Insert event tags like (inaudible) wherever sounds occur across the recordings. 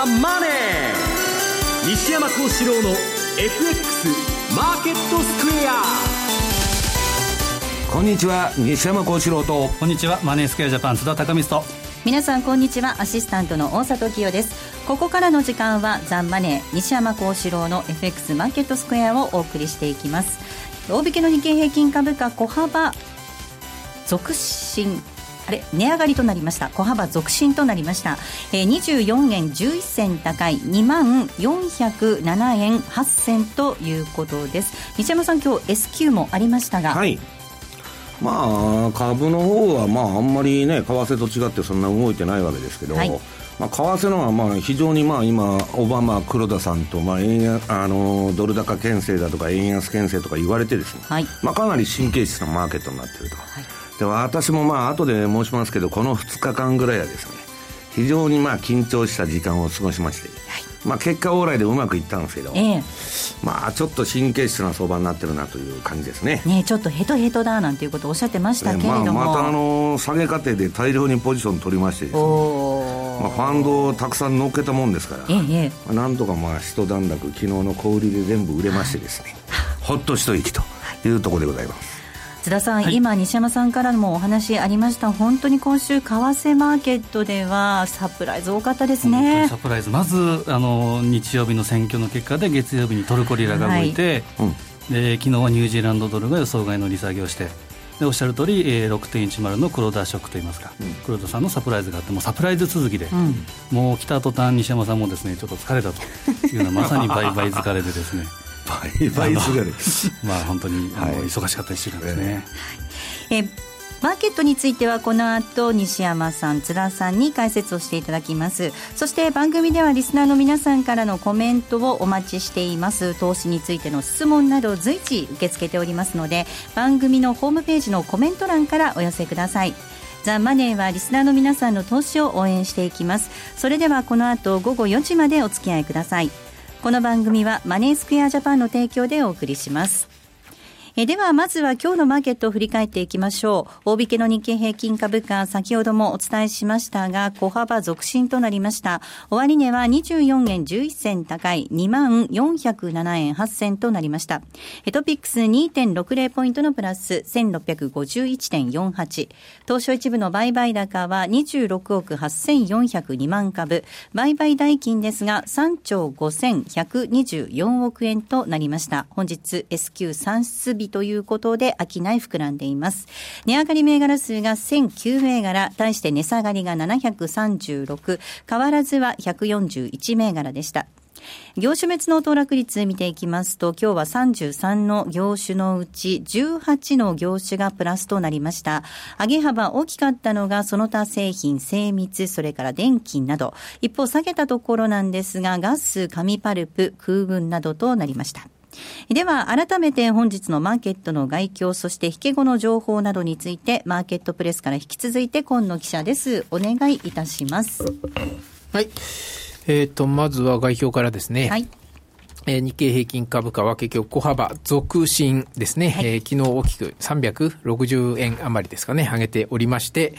ザ・マネー」西山幸四郎の FX マーケットスクエア。こんにちは西山幸四郎と。こんにちはマネースクエアジャパン津田隆光と皆さんこんにちはアシスタントの大里清です。ここからの時間はザンマネー西山幸四郎の FX マーケットスクエアをお送りしていきます。大引けの日経平均株価小幅続伸あれ値上がりとなりました。小幅続伸となりました、えー、24円11銭高い2万407円8銭ということです。西山さん今日 S q もありましたが。はい。まあ株の方はまああんまりね為替と違ってそんな動いてないわけですけど、はい。まあ、為替のはまあ非常にまあ今、オバマ、黒田さんとまあ円あのドル高牽制だとか円安牽制とか言われてですね、はい。まあ、かなり神経質なマーケットになっていると、はい、で私もまあ後で申しますけどこの2日間ぐらいはですね非常にまあ緊張した時間を過ごしまして、はい。まあ、結果往来でうまくいったんですけど、えー、まあちょっと神経質な相場になってるなという感じですね。ねちょっとヘトヘトだなんていうことをおっしゃってましたけれども、まあ、またあの下げ過程で大量にポジション取りましてですね。まあ、ファンドをたくさん乗っけたもんですから、ええ。まあ、なんとかまあ一段落昨日の小売りで全部売れましてですね、(laughs) ほっと一息というところでございます津田さん、はい、今、西山さんからもお話ありました。本当に今週、為替マーケットではサプライズ多かったですね。サプライズ、まずあの日曜日の選挙の結果で月曜日にトルコリラが動いて、はい。うん、で昨日はニュージーランドドルが予想外の利下げをして。でおっしゃる通り、えー、6.10の黒田ショックといいますか、うん、黒田さんのサプライズがあってもサプライズ続きで、うん、もう来た途端西山さんもですねちょっと疲れたというのはまさに倍々疲れでですね (laughs) 倍々する (laughs) まあ本当に、はい、忙しかった1週間ですね。えー、マーケットについてはこの後西山さん津田さんに解説をしていただきます。そして番組ではリスナーの皆さんからのコメントをお待ちしています。投資についての質問など随時受け付けておりますので番組のホームページのコメント欄からお寄せください。ザ・マネーはリスナーの皆さんの投資を応援していきます。それではこの後午後4時までお付き合いくださいこの番組はマネースクエアジャパンの提供でお送りします。えではまずは今日のマーケットを振り返っていきましょう。大引けの日経平均株価先ほどもお伝えしましたが小幅続伸となりました。終値は24円11銭高い2万407円8銭となりました。ヘトピックス2.60ポイントのプラス1651.48東証一部の売買高は26億8402万株。売買代金ですが3兆5124億円となりました。本日 S q 算出日ということで、商い膨らんでいます。値上がり銘柄数が1009銘柄、対して値下がりが736、変わらずは141銘柄でした。業種別の騰落率見ていきますと、今日は33の業種のうち18の業種がプラスとなりました。上げ幅大きかったのがその他製品、精密、それから電気など。一方下げたところなんですが、ガス、紙パルプ、空軍などとなりました。では、改めて本日のマーケットの概況、そして引け後の情報などについて、マーケットプレスから引き続いて、今野記者です。お願いいたします。はい。えっ、ー、と、まずは概況からですね。はい。えー、日経平均株価は結局小幅続伸ですね、はい、えー、昨日大きく360円余りですかね、上げておりまして、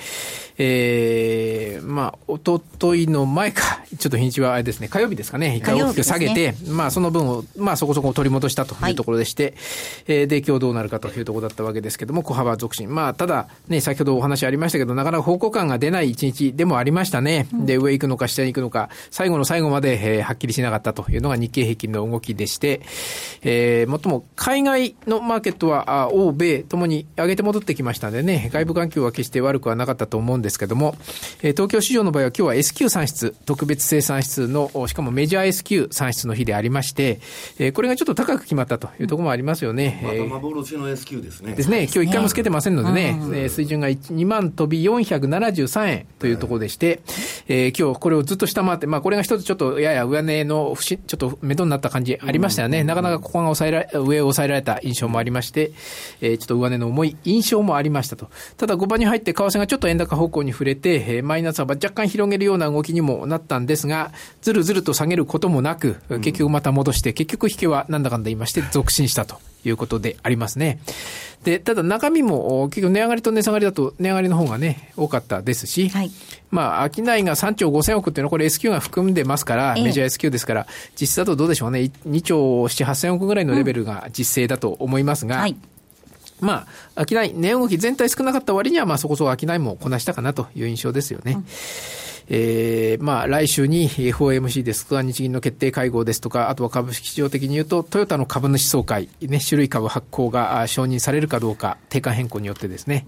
えー、まあ、おとといの前か、(laughs) ちょっと日にちはあれですね、火曜日ですかね、一回大きく下げて、ね、まあ、その分を、まあ、そこそこ取り戻したというところでして、はい、えー、で、今日どうなるかというところだったわけですけれども、小幅続伸。まあ、ただ、ね、先ほどお話ありましたけど、なかなか方向感が出ない一日でもありましたね。うん、で、上行くのか下に行くのか、最後の最後まで、えー、はっきりしなかったというのが日経平均の動きでして、えー、もっとも海外のマーケットは、あ欧米ともに上げて戻ってきましたんでね、外部環境は決して悪くはなかったと思うんですけども、えー、東京市場の場合は今日は S q 算出、特別生産指数の、しかもメジャー S q 算出の日でありまして、えー、これがちょっと高く決まったというところもありますよね。また幻の S q ですね。ですね。今日一回もつけてませんのでね、えー、水準が2万飛び473円というところでして、えー、今日これをずっと下回って、まあこれが一つちょっとやや上値のちょっと目処になった感じありましたよね。なかなかここが抑えられ、上を抑えられた印象もありまして、えー、ちょっと上値の重い印象もありましたと。ただ5番に入って為替がちょっと円高方向に触れて、えー、マイナス幅若干広げるような動きにもなったんですが、ずるずると下げることもなく、結局また戻して、結局引けはなんだかんだ言いまして、続伸したということでありますね。で、ただ中身も結局値上がりと値下がりだと値上がりの方がね、多かったですし、はい、まあ、商いが3兆5000億っていうのはこれ S q が含んでますから、メジャー S q ですから、実質だとどうでしょうね、2兆7、8000億ぐらいのレベルが実勢だと思いますが、うんはい。まあ、商い、値動き全体少なかった割には、まあそこそこ商いもこなしたかなという印象ですよね。うんえー、まあ、来週に FOMC ですとか、日銀の決定会合ですとか、あとは株式市場的に言うと、トヨタの株主総会、ね、種類株発行が承認されるかどうか、定価変更によってですね、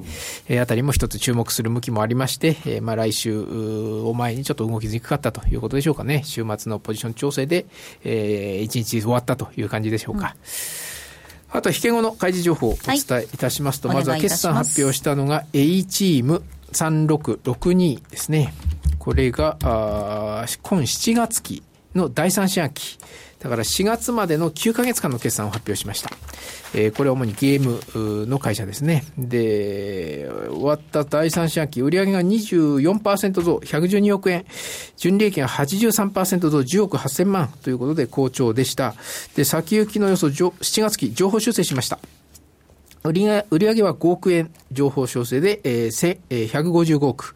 えー、あたりも一つ注目する向きもありまして、えー、まあ、来週を前にちょっと動きにくかったということでしょうかね。週末のポジション調整で、えー、1日終わったという感じでしょうか。うん、あと、引け後の開示情報をお伝えいたしますと、はい、まずは決算発表したのが A チーム3662ですね。これが、あ今7月期の第3四半期。だから4月までの9ヶ月間の決算を発表しました。えー、これは主にゲームの会社ですね。で、終わった第3四半期、売上が24%増、112億円。純利益が83%増、10億8000万ということで好調でした。で、先行きの予想、7月期、情報修正しました。売上売上は5億円情報調整で、えー、155億。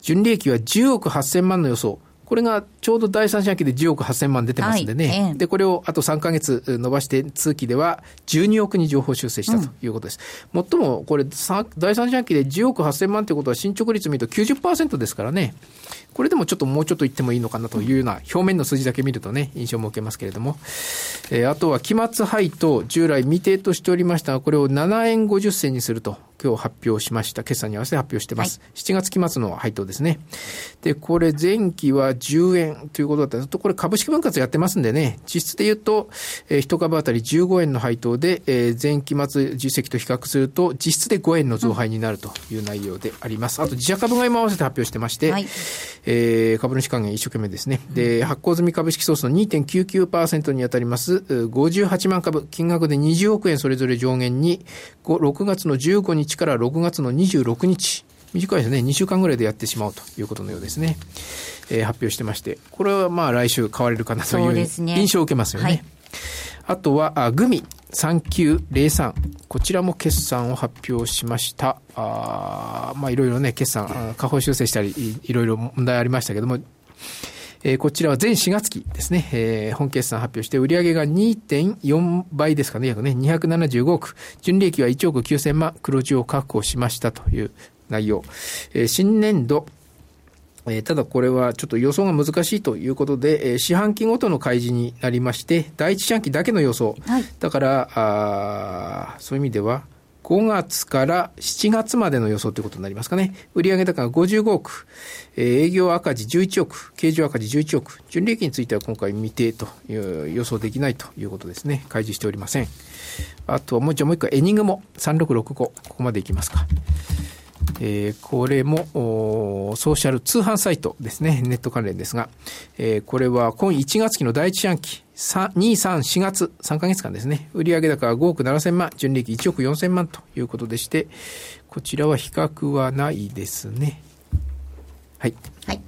純利益は10億8000万の予想。これがちょうど第三四半期で10億8000万出てますんでね、はい、でこれをあと3か月伸ばして、通期では12億に情報修正したということです。うん、最もこれ、第三四半期で10億8000万ということは、進捗率見ると90%ですからね。これでもちょっともうちょっと言ってもいいのかなというような表面の数字だけ見るとね、印象も受けますけれども。えー、あとは期末配当、従来未定としておりましたが、これを7円50銭にすると、今日発表しました。決算に合わせて発表してます。はい、7月期末の配当ですね。で、これ前期は10円ということだったとこれ株式分割やってますんでね、実質で言うと、えー、1株当たり15円の配当で、えー、前期末実績と比較すると、実質で5円の増配になるという内容であります。あと自社株買いも合わせて発表してまして、はい。えー、株主還元一生懸命ですね。で、発行済み株式総数の2.99%に当たります。58万株、金額で20億円それぞれ上限に、6月の15日から6月の26日、短いですね、2週間ぐらいでやってしまうということのようですね。えー、発表してまして、これはまあ来週買われるかなという印象を受けますよね。はい、あとは、あグミ。3903。こちらも決算を発表しました。あまあいろいろね、決算、下方修正したり、いろいろ問題ありましたけども、えー、こちらは全4月期ですね、えー、本決算発表して、売上が2.4倍ですかね、約ね、275億、純利益は1億9000万、黒字を確保しましたという内容。えー、新年度、えー、ただこれはちょっと予想が難しいということで、えー、四半期ごとの開示になりまして、第一四半期だけの予想。はい、だから、あそういう意味では、5月から7月までの予想ということになりますかね。売上高が55億、えー、営業赤字11億、経常赤字11億、純利益については今回未定という予想できないということですね。開示しておりません。あとはもう一回、もう一回、エニグモ3665、ここまでいきますか。えー、これもソーシャル通販サイトですね、ネット関連ですが、えー、これは今1月期の第一四半期、2、3、4月、3ヶ月間ですね、売上高は5億7000万、純利益1億4000万ということでして、こちらは比較はないですね。はい。はい。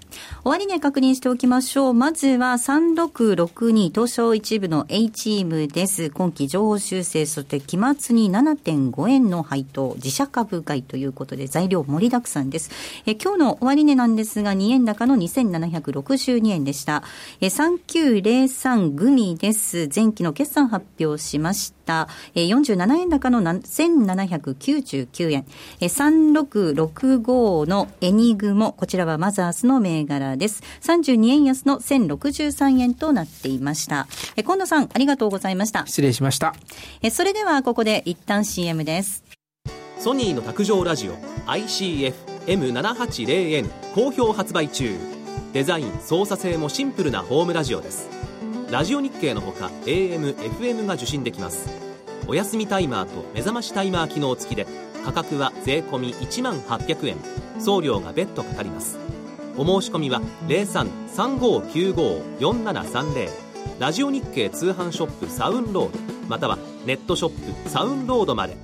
終値確認しておきましょう。まずは3662東証一部の A チームです。今期情報修正、そして期末に7.5円の配当、自社株買いということで材料盛りだくさんです。え今日の終値なんですが2円高の2762円でした。え3903グミです。前期の決算発表しました。え47円高の1799円。え3665のエニグモ、こちらはマザースの銘柄です。32円安の1063円となっていました。え近野さん、ありがとうございました。失礼しました。えそれではここで一旦 CM です。ソニーの卓上ラジオ ICF-M780N 好評発売中。デザイン、操作性もシンプルなホームラジオです。ラジオ日経のほか AM、FM が受信できます。お休みタイマーと目覚ましタイマー機能付きで価格は税込1万800円送料が別途かかりますお申し込みは0335954730ラジオ日経通販ショップサウンロードまたはネットショップサウンロードまで。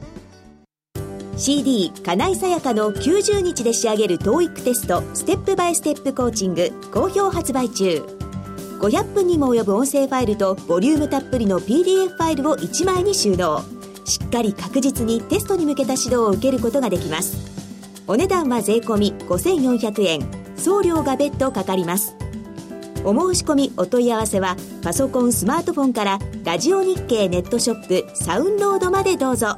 CD 金井さやかの90日で仕上げる TOEIC テストステップバイステップコーチング好評発売中。500分にも及ぶ音声ファイルとボリュームたっぷりの PDF ファイルを1枚に収納。しっかり確実にテストに向けた指導を受けることができます。お値段は税込5400円。送料が別途かかります。お申し込みお問い合わせはパソコンスマートフォンからラジオ日経ネットショップサウンロードまでどうぞ。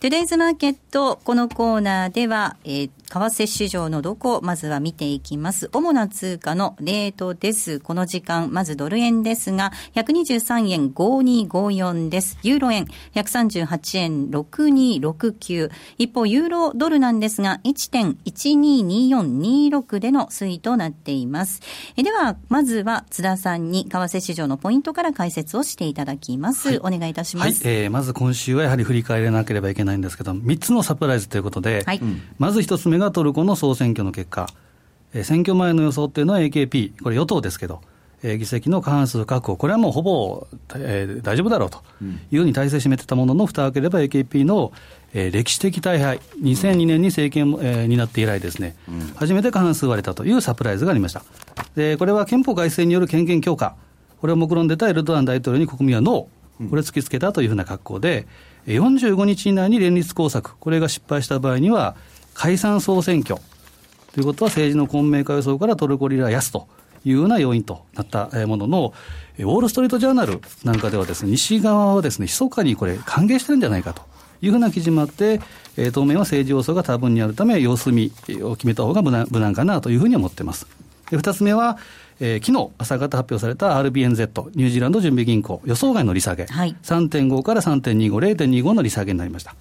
トゥデイズマーケット、このコーナーでは、えー、為替市場のどこ、まずは見ていきます。主な通貨のレートです。この時間、まずドル円ですが、123円5254です。ユーロ円、138円6269。一方、ユーロドルなんですが、1.122426での推移となっています。えでは、まずは津田さんに、為替市場のポイントから解説をしていただきます。はい、お願いいたします。はい、えー、まず今週はやはり振り返らなければいけないんですけど、3つのサプライズということで、はい、まず1つ目ががトルコの総選挙の結果、えー、選挙前の予想っていうのは AKP、これ与党ですけど、えー、議席の過半数確保、これはもうほぼ、えー、大丈夫だろうと。いうふうに体制占めてたものの、蓋を開ければ AKP の、えー、歴史的大敗、2002年に政権、えー、になって以来ですね、うん、初めて過半数割れたというサプライズがありました。で、これは憲法改正による権限強化、これを目論んでたエルドアン大統領に国民はノー、これ突きつけたというふうな格好で、45日以内に連立工作、これが失敗した場合には、解散総選挙ということは政治の混迷化予想からトルコリラ安というような要因となったものの、ウォール・ストリート・ジャーナルなんかではですね、西側はですね、密かにこれ歓迎してるんじゃないかというふうな記事もあって、えー、当面は政治要素が多分にあるため、様子見を決めた方が無難無難かなというふうに思っています。で二つ目は、えー、昨日朝方発表された RBNZ、ニュージーランド準備銀行、予想外の利下げ、はい、3.5から3.25、0.25の利下げになりました。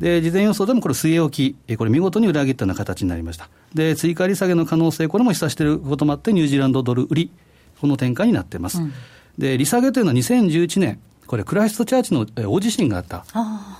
で、事前予想でもこれ据え置き、これ見事に裏切ったような形になりました。で、追加利下げの可能性、これも示唆していることもあって、ニュージーランドドル売り、この展開になっています。うん、で、利下げというのは2011年、これ、クライストチャーチの大地震があった。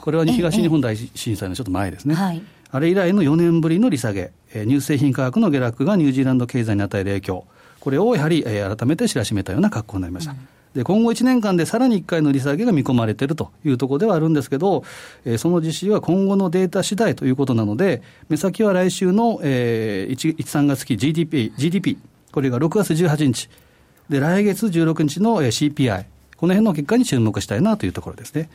これは東日本大震災のちょっと前ですね。はい、あれ以来の4年ぶりの利下げ、乳製品価格の下落がニュージーランド経済に与える影響、これをやはり改めて知らしめたような格好になりました。うんで今後1年間でさらに1回の利下げが見込まれているというところではあるんですけど、えー、その実施は今後のデータ次第ということなので、目先は来週の、えー、1、1、3月期 GDP、GDP、これが6月18日、で来月16日の CPI、この辺の結果に注目したいなというところですね。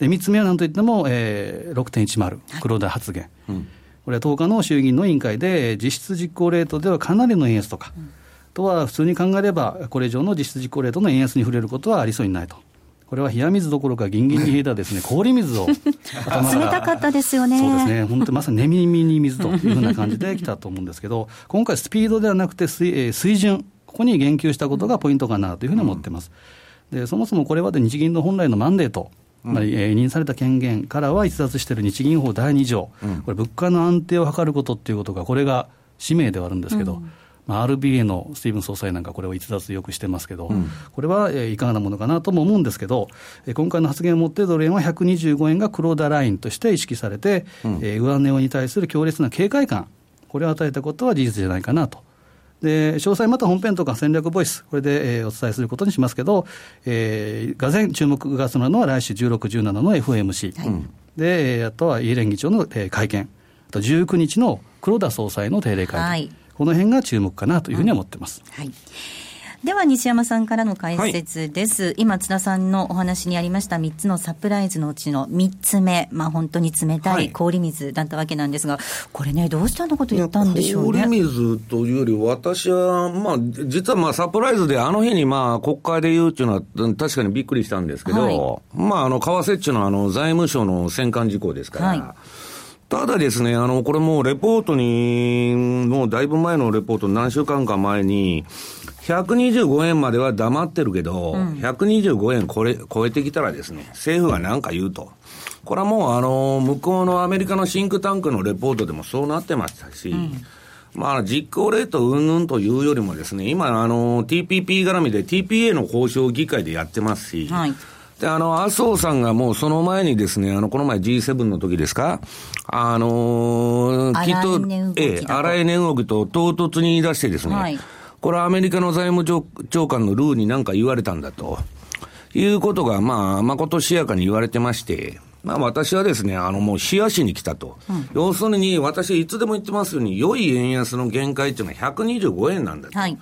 で3つ目はなんといっても、えー、6.10、黒田発言、はいうん、これは10日の衆議院の委員会で、実質実行レートではかなりの円安とか。うんとは普通に考えれば、これ以上の実質実行レートの円安に触れることはありそうにないと。これは冷や水どころか、ぎんぎんに冷えたですね (laughs) 氷水を冷たかったですよね。そうですね、本当まさに寝耳に水というふうな感じで来たと思うんですけど、今回、スピードではなくて水水準、ここに言及したことがポイントかなというふうに思ってます。でそもそもこれまで日銀の本来のマンデート、まあ、委任された権限からは逸脱している日銀法第2条、これ、物価の安定を図ることっていうことが、これが使命ではあるんですけど、うんまあ、RBA のスティーブン総裁なんか、これを逸脱よくしてますけど、うん、これは、えー、いかがなものかなとも思うんですけど、えー、今回の発言をもって、ドル円は125円が黒田ラインとして意識されて、うん、えー、上値に対する強烈な警戒感、これを与えたことは事実じゃないかなと。で詳細また本編とか戦略ボイス、これで、えー、お伝えすることにしますけど、えー、がぜ注目がするのは来週16、17の FOMC、はい、で、あとはイエレン議長の、えー、会見、あと19日の黒田総裁の定例会見。はいこの辺が注目かなというふうに思ってます。はい。では西山さんからの解説です、はい、今津田さんのお話にありました3つのサプライズのうちの3つ目、まあ、本当に冷たい氷水だったわけなんですが、はい、これねどうしてあんなこと言ったんでしょうね。氷水というより私は、まあ、実はまあサプライズであの日にまあ国会で言うっていうのは確かにびっくりしたんですけど、はい、まああの為替っちゅうのはあの財務省の戦艦事項ですから、ただですね、あの、これもうレポートに、もうだいぶ前のレポート、何週間か前に、125円までは黙ってるけど、うん、125円これ超えてきたらですね、政府が何か言うと。これはもうあの、向こうのアメリカのシンクタンクのレポートでもそうなってましたし、うん、まあ、実行レートうんぬんというよりもですね、今あの、TPP 絡みで TPA の交渉議会でやってますし、はいで、あの、麻生さんがもうその前にですね、あの、この前 G7 の時ですか、あのー、きっと、ええ、荒い値動きと唐突に言い出してですね、はい、これはアメリカの財務長官のルーに何か言われたんだと。いうことが、まあ、まことしやかに言われてまして、まあ私はですね、あのもう冷やしに来たと。うん、要するに、私いつでも言ってますように、良い円安の限界っていうのは125円なんだと。はい、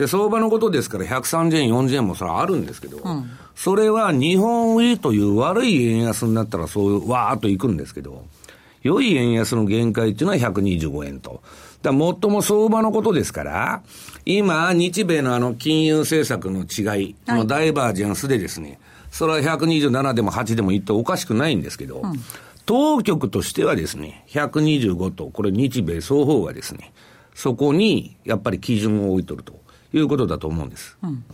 で、相場のことですから130円、40円もそれはあるんですけど、うん、それは日本売りという悪い円安になったらそういうわーっといくんですけど、良い円安の限界っていうのは125円と。だもっとも相場のことですから、今、日米のあの金融政策の違い、はい、のダイバージェンスでですね、それは127でも8でも言っておかしくないんですけど、うん、当局としてはですね、125と、これ日米双方がですね、そこにやっぱり基準を置いとるということだと思うんです。うん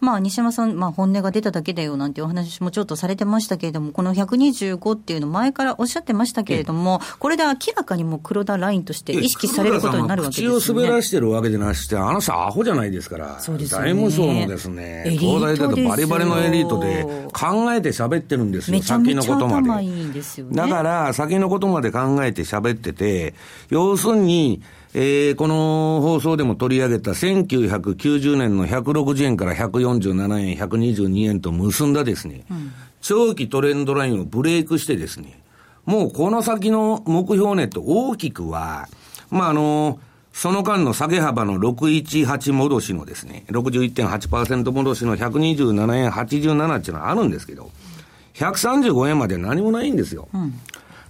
まあ、西山さん、まあ、本音が出ただけだよなんていうお話もちょっとされてましたけれども、この125っていうの、前からおっしゃってましたけれども、これで明らかにも黒田ラインとして意識されることになるわけですよね。口を滑らしてるわけじゃなくて、あの人、アホじゃないですから、そうですね、財務省のですね、東大だとバリバリのエリートで、考えて喋ってるんですよ、先のことまで。いいですよね、だから、先のことまで考えて喋ってて、要するに、えー、この放送でも取り上げた1990年の160円から147円、122円と結んだですね、うん、長期トレンドラインをブレイクしてですね、もうこの先の目標ネット大きくは、まあ、あの、その間の下げ幅の618戻しのですね、61.8%戻しの127円87っていうのはあるんですけど、135円まで何もないんですよ。うん、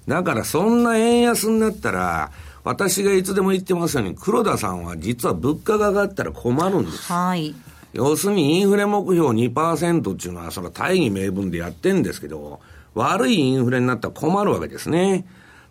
だからそんな円安になったら、私がいつでも言ってますように、黒田さんは実は物価が上がったら困るんです。はい。要するにインフレ目標2%っていうのは、その大義名分でやってんですけど、悪いインフレになったら困るわけですね。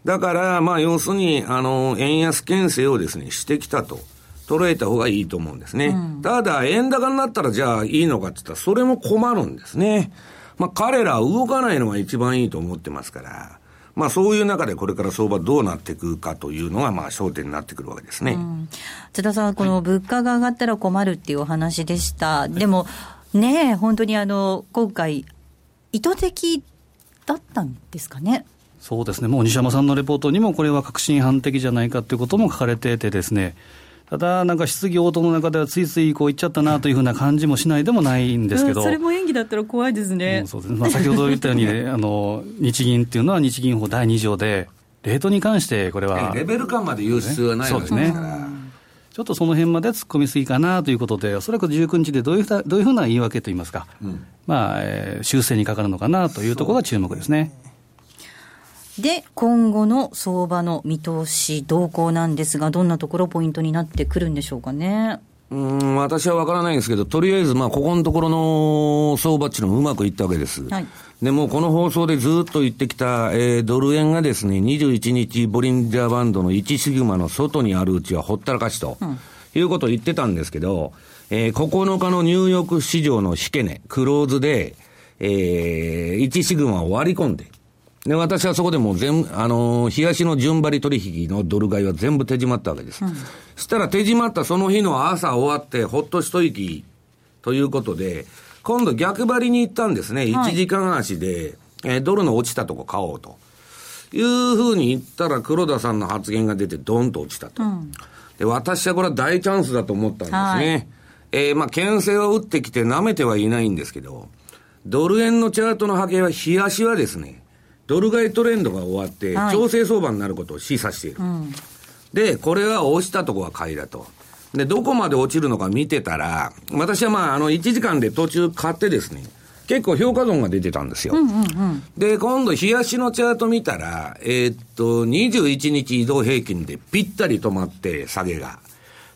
だから、まあ、要するに、あの、円安牽制をですね、してきたと。捉えた方がいいと思うんですね。うん、ただ、円高になったらじゃあいいのかって言ったら、それも困るんですね。まあ、彼らは動かないのが一番いいと思ってますから。まあそういう中でこれから相場どうなっていくかというのがまあ焦点になってくるわけですね。うん、津田さん、この物価が上がったら困るっていうお話でした。はい、でも、ね本当にあの、今回、意図的だったんですかね？そうですね、もう西山さんのレポートにも、これは確信犯的じゃないかということも書かれててですね、ただ、なんか質疑応答の中ではついついこう言っちゃったなというふうな感じもしないでもないんですけど、それも演技だったら怖いですね。うん、そうですまあ、先ほど言ったように、ね、(laughs) あの日銀っていうのは日銀法第2条で、レートに関してこれは。レベル感まで言う必要はないわけですね。ちょっとその辺まで突っ込みすぎかなということで、おそらく19日でどういうどういうふうな言い訳といいますか、うん、まあ、えー、修正にかかるのかなというところが注目ですね。で、今後の相場の見通し、動向なんですが、どんなところポイントになってくるんでしょうかね？うん私は分からないんですけど、とりあえず、まあ、ここのところの相場っていうのもうまくいったわけです。はい、でも、この放送でずっと言ってきた、えー、ドル円がですね、21日、ボリンジャーバンドの1シグマの外にあるうちはほったらかしと、うん、いうことを言ってたんですけど、えー、9日のニューヨーク市場の引け値、クローズで、えー、1シグマを割り込んで、で、私はそこでもう全、あのー、東の順張り取引のドル買いは全部手締まったわけです。うん、そしたら手締まったその日の朝終わって、ほっと一息ということで、今度逆張りに行ったんですね。1時間足で、えー、ドルの落ちたとこ買おうと。いうふうに言ったら黒田さんの発言が出てドンと落ちたと。うん、で、私はこれは大チャンスだと思ったんですね。はい、えー、まあ、牽制を打ってきて舐めてはいないんですけど、ドル円のチャートの波形は、冷やしはですね、ドル買いトレンドが終わって、調整相場になることを示唆している。はい、で、これは落ちたとこは買いだと。で、どこまで落ちるのか見てたら、私はまあ、あの、1時間で途中買ってですね、結構評価損が出てたんですよ。うんうんうん、で、今度、冷やしのチャート見たら、えー、っと、21日移動平均でぴったり止まって、下げが。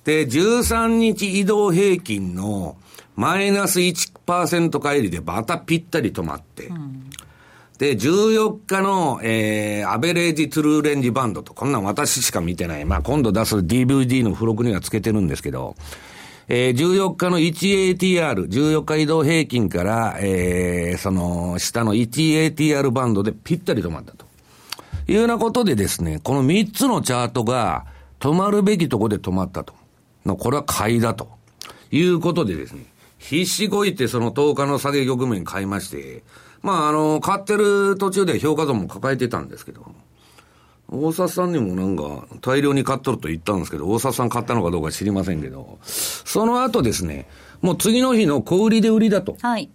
で、13日移動平均のマイナス1%帰りでまたぴったり止まって、うんで、14日の、えー、アベレージトゥルーレンジバンドと、こんなん私しか見てない。まあ、今度出す DVD の付録にはつけてるんですけど、えー、14日の 1ATR、14日移動平均から、えー、その、下の 1ATR バンドでぴったり止まったと。いうようなことでですね、この3つのチャートが止まるべきとこで止まったと。の、これは買いだと。いうことでですね、必死こいてその10日の下げ局面買いまして、まあ、あの、買ってる途中で評価損も抱えてたんですけど、大札さんにもなんか大量に買っとると言ったんですけど、大札さん買ったのかどうか知りませんけど、その後ですね、もう次の日の小売りで売りだと。はい。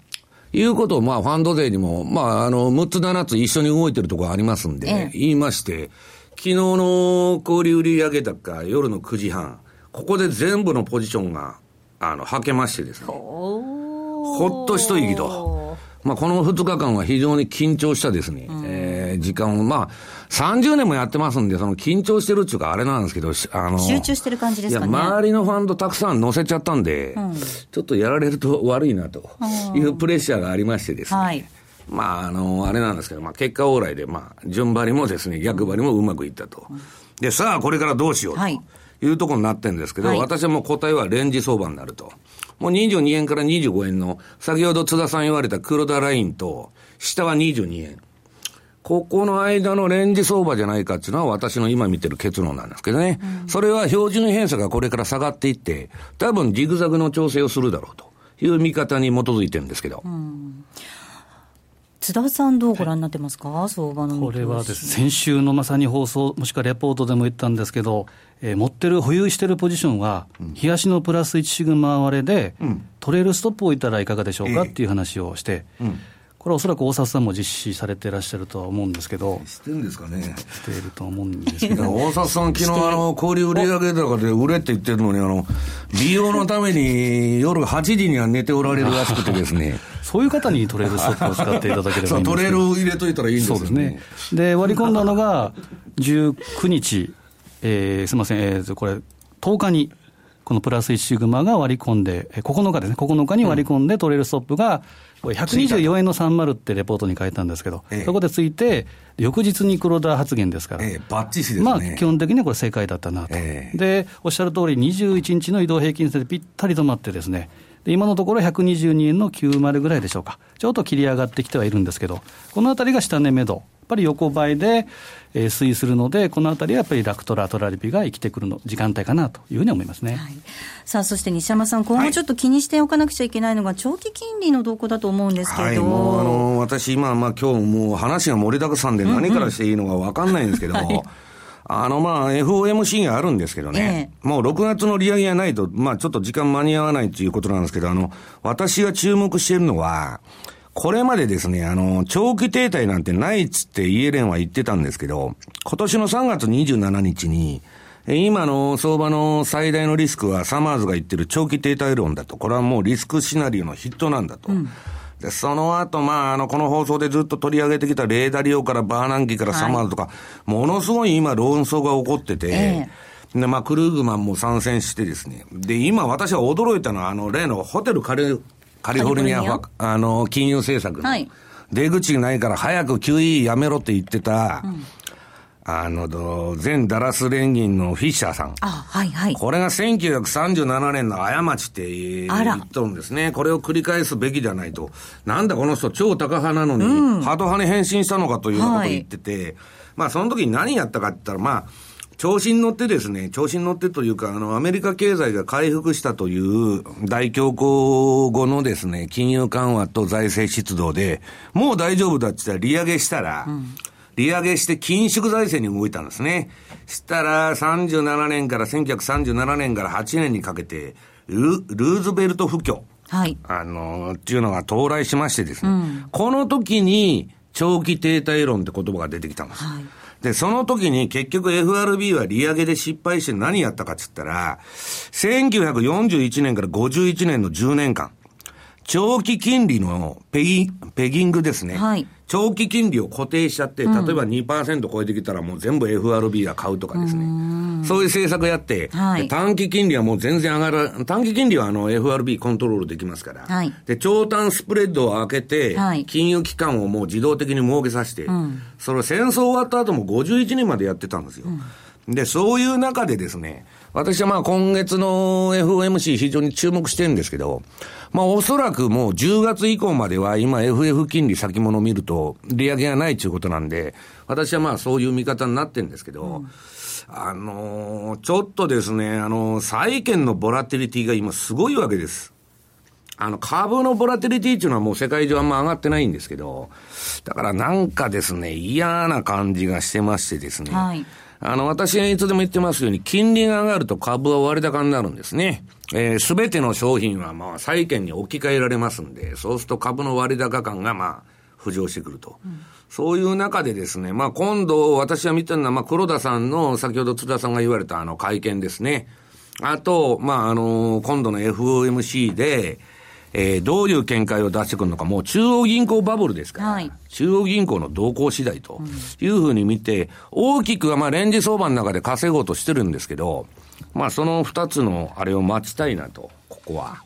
いうことを、まあ、ファンド税にも、まあ、あの、6つ7つ一緒に動いてるところありますんで、ええ、言いまして、昨日の小売売上高、夜の9時半、ここで全部のポジションが、あの、はけましてですね、ほっと一息と。まあ、この2日間は非常に緊張したですね、うん、えー、時間を、まあ、30年もやってますんで、その緊張してるっていうか、あれなんですけど、あの、集中してる感じですかね。いや、周りのファンドたくさん乗せちゃったんで、うん、ちょっとやられると悪いなというプレッシャーがありましてですね。はいまあ、あの、あれなんですけど、まあ、結果往来で、まあ、順張りもですね、逆張りもうまくいったと。で、さあ、これからどうしようと。はいいうところになってるんですけど、はい、私はもう答えはレンジ相場になると。もう22円から25円の、先ほど津田さん言われた黒田ラインと、下は22円。ここの間のレンジ相場じゃないかっていうのは私の今見てる結論なんですけどね。うん、それは標準偏差がこれから下がっていって、多分ジグザグの調整をするだろうという見方に基づいてるんですけど。うん津田さん、どうご覧になってますか、はい、相場のこれはです、ね、先週のまさに放送、もしくはレポートでも言ったんですけど、えー、持ってる、保有してるポジションは、東のプラス1シグマ割れで、うん、トレールストップを置いたらいかがでしょうかっていう話をして、うん。これはおそらく大札さんも実施されていらっしゃるとは思うんですけど、してるんですかね。していると思うんですけど、(laughs) 大札さん、昨日あの小売売上高で売れって言ってるのに、あの美容のために夜8時には寝ておられるらしくてですね。(laughs) そういう方にトレールストップを使っていただければいいんです (laughs) トレール入れといたらいいんですよね。そうですね。で、割り込んだのが19日、えー、すみません、えー、これ、10日に、このプラス1シグマが割り込んで、9日ですね、9日に割り込んで、トレールストップが、これ124円の30ってレポートに書いたんですけど、ええ、そこでついて、翌日に黒田発言ですから、ええ、バッチシですね、まあ、基本的にはこれ、正解だったなと、え、でおっしゃる通り、21日の移動平均線でぴったり止まってですね、で今のところ122円の90ぐらいでしょうか、ちょっと切り上がってきてはいるんですけど、このあたりが下値目処、ぱり横ばいで、えー、推移するので、このあたりはやっぱりラクトラ、トラリピが生きてくるの時間帯かなというふうに思いますね、はい、さあそして西山さん、今後ちょっと気にしておかなくちゃいけないのが、長期金利の動向だと思うんですけれど、はい、もうあの私、今、まあ今日もう話が盛りだくさんで、何からしていいのか分かんないんですけど。はい。あの、まあ、FOMC があるんですけどね、ええ、もう6月の利上げがないと、まあ、ちょっと時間間に合わないということなんですけど、あの、私が注目しているのは、これまでですね、あの、長期停滞なんてないっつってイエレンは言ってたんですけど、今年の3月27日に、今の相場の最大のリスクはサマーズが言ってる長期停滞論だと。これはもうリスクシナリオのヒットなんだと。うん、で、その後、まあ、あの、この放送でずっと取り上げてきたレーダリオからバーナンキからサマーズとか、はい、ものすごい今論争が起こってて、えーで、まあ、クルーグマンも参戦してですね。で、今私は驚いたのは、あの、例のホテルカレカリフォルニアあの、金融政策の、はい、出口ないから早く QE やめろって言ってた、うん、あの、前ダラス連銀のフィッシャーさん。あ、はいはい。これが1937年の過ちって言っとるんですね。これを繰り返すべきじゃないと。なんだこの人超高派なのに、うん、ハト派に変身したのかというようなことを言ってて、はい、まあその時に何やったかって言ったら、まあ、調子に乗ってですね、調子に乗ってというか、あの、アメリカ経済が回復したという大恐慌後のですね、金融緩和と財政出動で、もう大丈夫だって言ったら利上げしたら、うん、利上げして緊縮財政に動いたんですね。したら、37年から、1937年から8年にかけて、ルルーズベルト不況。はい。あの、っていうのが到来しましてですね、うん、この時に、長期停滞論って言葉が出てきたんです。はいで、その時に結局 FRB は利上げで失敗して何やったかって言ったら、1941年から51年の10年間、長期金利のペギペギングですね。はい。長期金利を固定しちゃって、例えば2%超えてきたらもう全部 FRB が買うとかですね。うそういう政策やって、はい、短期金利はもう全然上がら、短期金利はあの FRB コントロールできますから、はい、で、長短スプレッドを開けて、はい、金融機関をもう自動的に設けさせて、うん、それ戦争終わった後も51年までやってたんですよ。うん、で、そういう中でですね、私はまあ今月の FOMC 非常に注目してるんですけど、まあおそらくもう10月以降までは今 FF 金利先物を見ると利上げがないということなんで、私はまあそういう見方になってるんですけど、うん、あのー、ちょっとですね、あのー、債券のボラティリティが今すごいわけです。あの、株のボラティリティっていうのはもう世界中あんま上がってないんですけど、だからなんかですね、嫌な感じがしてましてですね、はいあの、私がいつでも言ってますように、金利が上がると株は割高になるんですね。えす、べての商品はまあ債券に置き換えられますんで、そうすると株の割高感がまあ浮上してくると。うん、そういう中でですね、まあ今度私は見てるのは、まあ黒田さんの先ほど津田さんが言われたあの会見ですね。あと、まああの、今度の FOMC で、えー、どういう見解を出してくるのか、もう中央銀行バブルですから、はい、中央銀行の動向次第というふうに見て、大きくはまあレンジ相場の中で稼ごうとしてるんですけど、まあその二つのあれを待ちたいなと、ここは。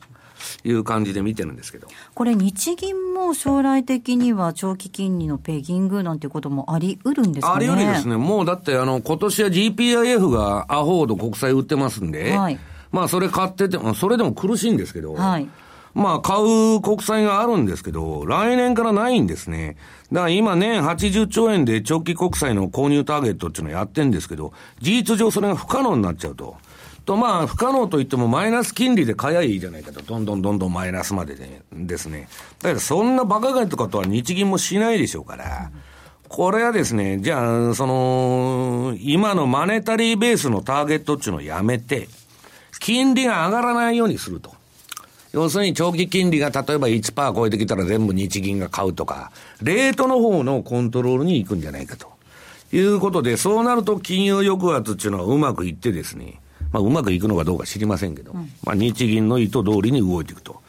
いう感じで見てるんですけど。これ日銀も将来的には長期金利のペギングなんていうこともあり得るんですかね？あり得るですね。もうだってあの今年は GPIF がアホード国債売ってますんで、はい、まあそれ買ってても、それでも苦しいんですけど、はい、まあ、買う国債があるんですけど、来年からないんですね。だから今年80兆円で長期国債の購入ターゲットっていうのをやってんですけど、事実上それが不可能になっちゃうと。と、まあ、不可能といってもマイナス金利で買えばいいじゃないかと。どんどんどんどんマイナスまででですね。だけど、そんな馬鹿買いとかとは日銀もしないでしょうから。これはですね、じゃあ、その、今のマネタリーベースのターゲットっていうのをやめて、金利が上がらないようにすると。要するに長期金利が例えば1%超えてきたら全部日銀が買うとか、レートの方のコントロールに行くんじゃないかと。いうことで、そうなると金融抑圧っていうのはうまくいってですね、まあうまくいくのかどうか知りませんけど、うん、まあ日銀の意図通りに動いていくと。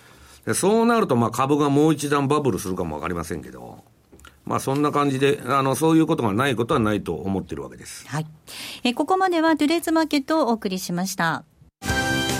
でそうなるとまあ株がもう一段バブルするかもわかりませんけど、まあそんな感じで、あの、そういうことがないことはないと思ってるわけです。はい。え、ここまではトゥデイズマーケットをお送りしました。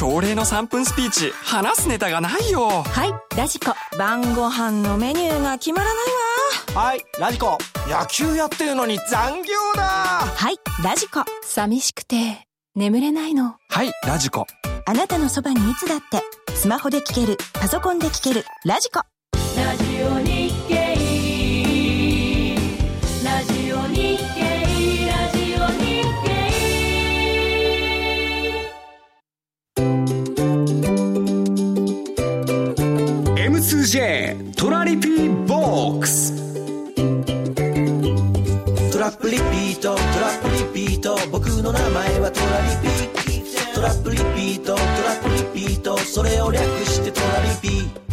朝礼の3分スピーチ話すネタがないよはいラジコ晩ご飯のメニューが決まらないわはいラジコ野球やってるのに残業だはいラジコ寂しくて眠れないのはいラジコあなたのそばにいつだってスマホで聞けるパソコンで聞けるラジコラジオにトラリピーボックストラップリピートトラップリピート僕の名前はトラリピートラップリピートトラップリピートそれを略してトラリピ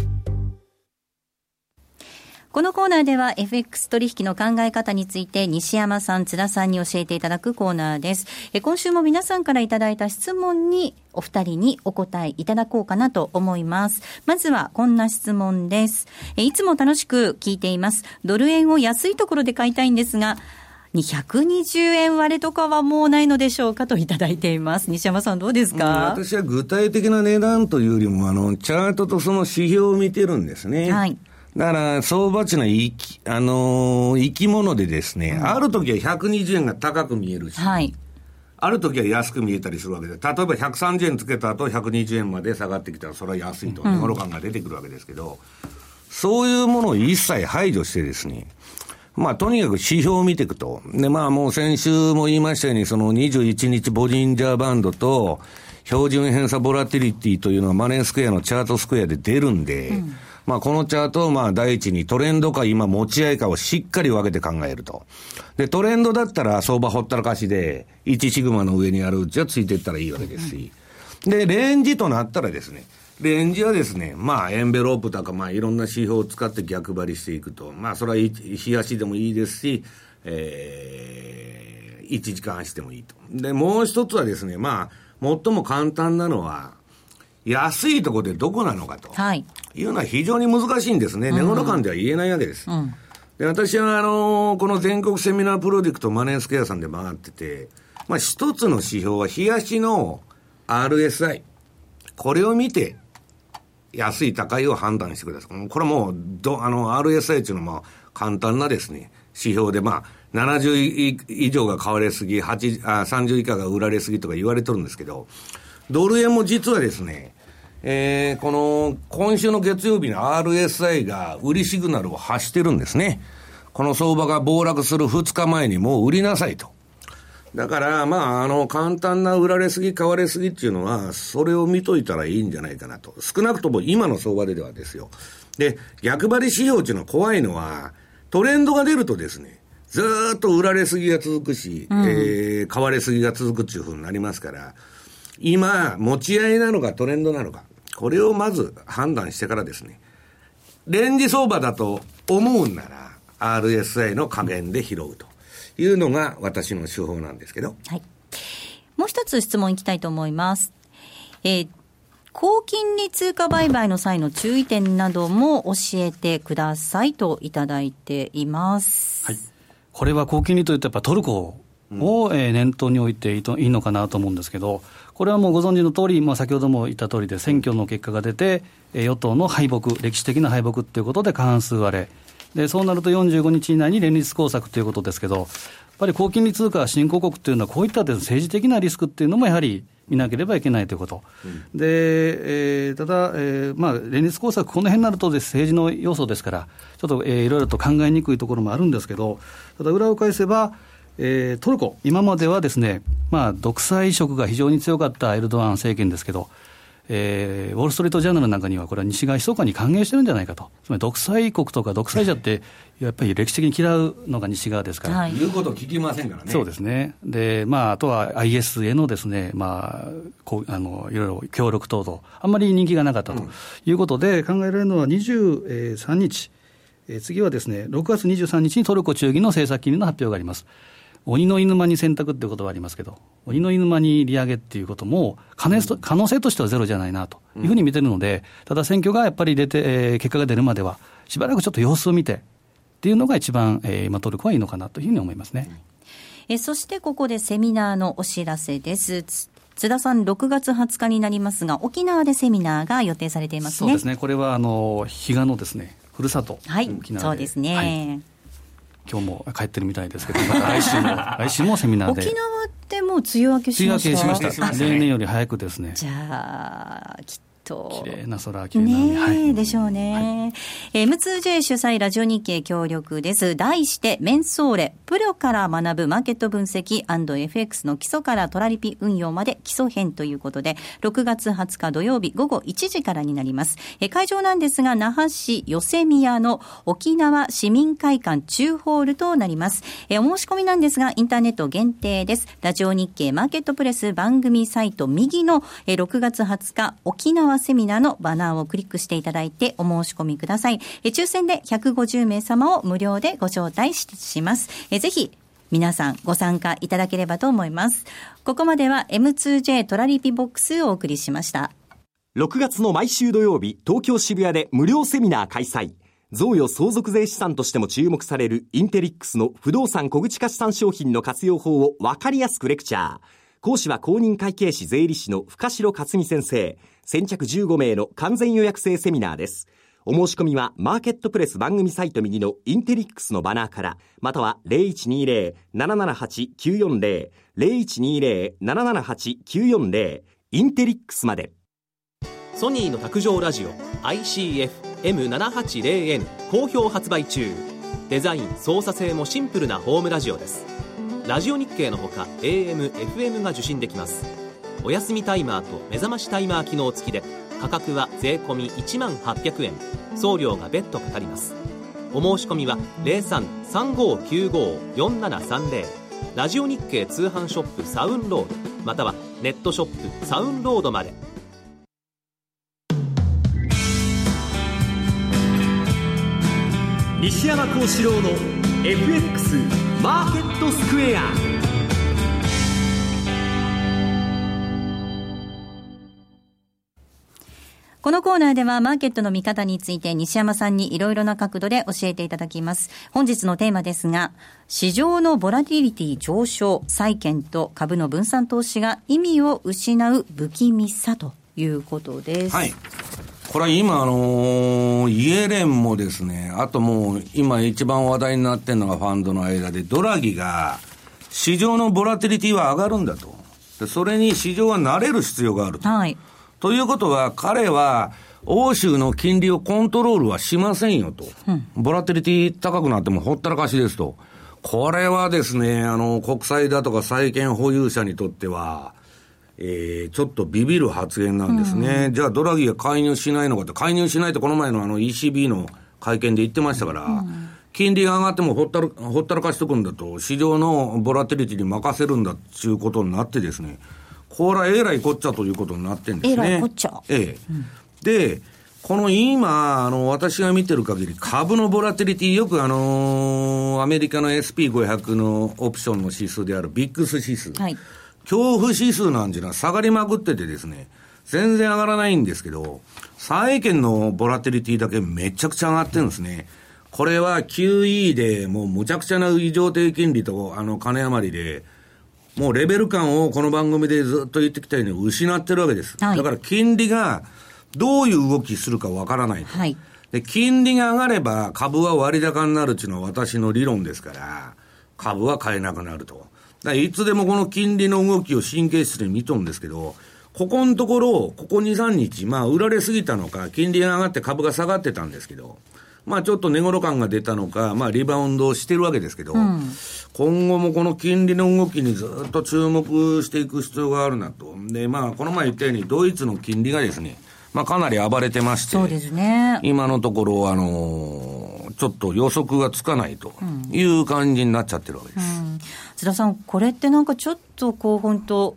このコーナーでは FX 取引の考え方について西山さん、津田さんに教えていただくコーナーです。え今週も皆さんからいただいた質問にお二人にお答えいただこうかなと思います。まずはこんな質問です。えいつも楽しく聞いています。ドル円を安いところで買いたいんですが、220円割れとかはもうないのでしょうかといただいています。西山さんどうですか、私は具体的な値段というよりも、あの、チャートとその指標を見てるんですね。はい。だから、相場値の生き、あのー、生き物でですね、うん、ある時は120円が高く見えるし、はい、ある時は安く見えたりするわけで、例えば130円つけた後120円まで下がってきたら、それは安いと、値頃感が出てくるわけですけど、そういうものを一切排除してですね、まあ、とにかく指標を見ていくと。で、まあ、もう先週も言いましたように、その21日ボジンジャーバンドと、標準偏差ボラティリティというのはマネースクエアのチャートスクエアで出るんで、うんまあ、このチャートをまあ第一にトレンドか今持ち合いかをしっかり分けて考えると。で、トレンドだったら相場ほったらかしで、1シグマの上にあるうちはついていったらいいわけですし。で、レンジとなったらですね、レンジはですね、まあ、エンベロープとか、まあ、いろんな指標を使って逆張りしていくと。まあ、それは日足でもいいですし、えー、1時間足でもいいと。で、もう一つはですね、まあ、最も簡単なのは、安いところでどこなのかと、はい、いうのは非常に難しいんですね。値頃感では言えないわけです。うん、で私は、あのー、この全国セミナープロジェクトマネースクエアさんで回ってて、まあ、一つの指標は、冷やしの RSI。これを見て、安い高いを判断してください。これもう、ど、あの、RSI っていうのは、まあ、簡単なですね、指標で、まあ、70以上が買われすぎ、8あ30以下が売られすぎとか言われてるんですけど、ドル円も実はですね、えー、この今週の月曜日の RSI が売りシグナルを発してるんですね。この相場が暴落する2日前にもう売りなさいと。だから、まあ、あの、簡単な売られすぎ、買われすぎっていうのは、それを見といたらいいんじゃないかなと。少なくとも今の相場でではですよ。で、逆張り指標っていうのは怖いのは、トレンドが出るとですね、ずっと売られすぎが続くし、うん、えー、買われすぎが続くっていうふうになりますから、今、持ち合いなのかトレンドなのか、これをまず判断してからですね、レンジ相場だと思うんなら、RSI の加減で拾うというのが私の手法なんですけど。はい。もう一つ質問いきたいと思います。えー、高金利通貨売買の際の注意点なども教えてくださいといただいています。はい。これは高金利というとやっぱトルコを、え念頭に置いていいいいのかなと思うんですけど、これはもうご存知の通り、まあ、先ほども言った通りで、選挙の結果が出て、与党の敗北、歴史的な敗北ということで過半数割れ、でそうなると45日以内に連立工作ということですけど、やっぱり高金利通貨新興国というのは、こういった政治的なリスクっていうのもやはり見なければいけないということ、うん、でえー、ただ、えーまあ、連立工作、この辺になると政治の要素ですから、ちょっと、えー、いろいろと考えにくいところもあるんですけど、ただ、裏を返せば、えー、トルコ、今まではですね、まあ、独裁色が非常に強かったエルドアン政権ですけど、えー、ウォール・ストリート・ジャーナルなんかには、これは西側密かに歓迎してるんじゃないかと、つまり独裁国とか独裁者って、(laughs) やっぱり歴史的に嫌うのが西側ですから、はい、言うこと聞きませんからね。そうですね、でまあ、あとは IS へのですね、まあ、こうあのいろいろ協力等々、あんまり人気がなかったということで、考えられるのは23日、えー、次はですね、6月23日にトルコ中銀の政策金利の発表があります。鬼の犬間に選択っていうことはありますけど、鬼の犬間に利上げっていうことも可能、可能性としてはゼロじゃないなというふうに見てるので、ただ選挙がやっぱり出て、えー、結果が出るまでは、しばらくちょっと様子を見てっていうのが一番、えー、今トルコはいいのかなというふうに思いますね。えそしてここでセミナーのお知らせです。津田さん、6月20日になりますが、沖縄でセミナーが予定されていますね。そうですね。これは、あの、比嘉のですね、ふるさと。はい。そうですね。はい今日も帰ってるみたいですけど、ま、来週も、(laughs) 来週もセミナーで。沖縄ってもう梅雨明けしました梅雨明けしました。例年より早くですね。じゃあ、きっと。綺麗な空、綺麗な海。ね、はい、でしょうね。はい、M2J 主催ラジオ日経協力です。題して、メンソーレ、プロから学ぶマーケット分析 &FX の基礎からトラリピ運用まで基礎編ということで、6月20日土曜日午後1時からになります。え会場なんですが、那覇市ヨセミヤの沖縄市民会館中ホールとなります。えお申し込みなんですが、インターネット限定です。ラジオ日経マーケットプレス番組サイト右のえ6月20日沖縄セミナーのバナーをクリックしていただいてお申し込みください。え抽選で150名様を無料でご招待します。えぜひ皆さんご参加いただければと思います。ここまでは M2J トラリピボックスをお送りしました。6月の毎週土曜日、東京渋谷で無料セミナー開催。贈与相続税資産としても注目されるインテリックスの不動産小口化資産商品の活用法をわかりやすくレクチャー。講師は公認会計士税理士の深城克美先生。先着15名の完全予約制セミナーです。お申し込みはマーケットプレス番組サイト右のインテリックスのバナーから、または0120-778-940、0120-778-940、インテリックスまで。ソニーの卓上ラジオ ICF-M780N 好評発売中。デザイン、操作性もシンプルなホームラジオです。ラジオ日経のほか AM、FM が受信できますお休みタイマーと目覚ましタイマー機能付きで価格は税込1万800円。送料が別途かかります。お申し込みは0335954730ラジオ日経通販ショップサウンロードまたはネットショップサウンロードまで。西山幸四郎の FX マーケットスクエア。このコーナーではマーケットの見方について西山さんにいろいろな角度で教えていただきます。本日のテーマですが、市場のボラティリティ上昇、債券と株の分散投資が意味を失う不気味さということです。はい。これは今、あのー、イエレンもですね、あともう、今一番話題になってるのがファンドの間で、ドラギが、市場のボラティリティは上がるんだと。でそれに市場は慣れる必要があると。はい。ということは、彼は、欧州の金利をコントロールはしませんよと。うん、ボラティリティ高くなってもほったらかしですと。これはですね、あの、国債だとか債券保有者にとっては、えー、ちょっとビビる発言なんですね。うん、じゃあドラギが介入しないのかって、介入しないとこの前のあの ECB の会見で言ってましたから、うん、金利が上がってもほったらほったらかしとくんだと、市場のボラティリティに任せるんだっていうことになってですね、これはえらいこっちゃということになってんですね。えらいこっちゃ。ええ。うん、で、この今、あの、私が見てる限り、株のボラティリティ、よくあのー、アメリカの SP500 のオプションの指数であるビックス指数。はい。恐怖指数なんていうのは下がりまくっててですね、全然上がらないんですけど、債券のボラティリティだけめちゃくちゃ上がってるんですね。これは QE でもうむちゃくちゃな異常低金利とあの金余りで、もうレベル感をこの番組でずっと言ってきたように失ってるわけです。はい、だから金利がどういう動きするかわからないと。はい、で、金利が上がれば株は割高になるっていうのは私の理論ですから、株は買えなくなると。いつでもこの金利の動きを神経質に見とるんですけど、ここのところ、ここ2、3日、まあ、売られすぎたのか、金利が上がって株が下がってたんですけど、まあ、ちょっと値頃感が出たのか、まあ、リバウンドしてるわけですけど、うん、今後もこの金利の動きにずっと注目していく必要があるなと。で、まあ、この前言ったように、ドイツの金利がですね、まあ、かなり暴れてまして、そうですね。今のところ、あのー、ちょっと予測がつかないという感じになっちゃってるわけです。うん、津田さん、これってなんかちょっとこう、本当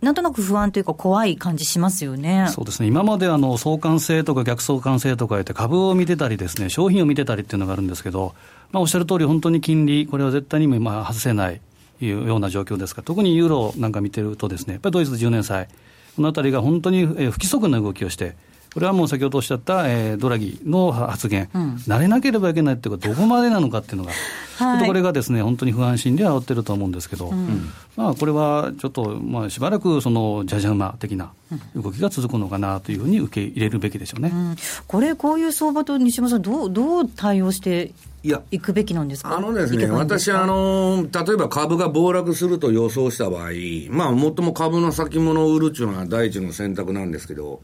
なんとなく不安というか、怖い感じしますよね。そうですね、今まであの相関性とか逆相関性とか言って、株を見てたりですね、商品を見てたりっていうのがあるんですけど、まあ、おっしゃる通り、本当に金利、これは絶対にまあ外せないいうような状況ですが、特にユーロなんか見てるとですね、やっぱりドイツ10年債、このあたりが本当に不規則な動きをして、これはもう先ほどおっしゃった、えー、ドラギの発言、うん、慣れなければいけないっていうか、どこまでなのかっていうのが、はい、これがですね本当に不安心で煽ってると思うんですけど、うん、まあ、これはちょっと、まあ、しばらくそのじゃじゃ馬的な動きが続くのかなというふうに受け入れるべきでしょうね、うん、これ、こういう相場と西山さんどう、どう対応していや、行くべきなんですか？あのですね、私、あの、例えば株が暴落すると予想した場合、まあ、もっとも株の先物を売るっていうのは第一の選択なんですけど、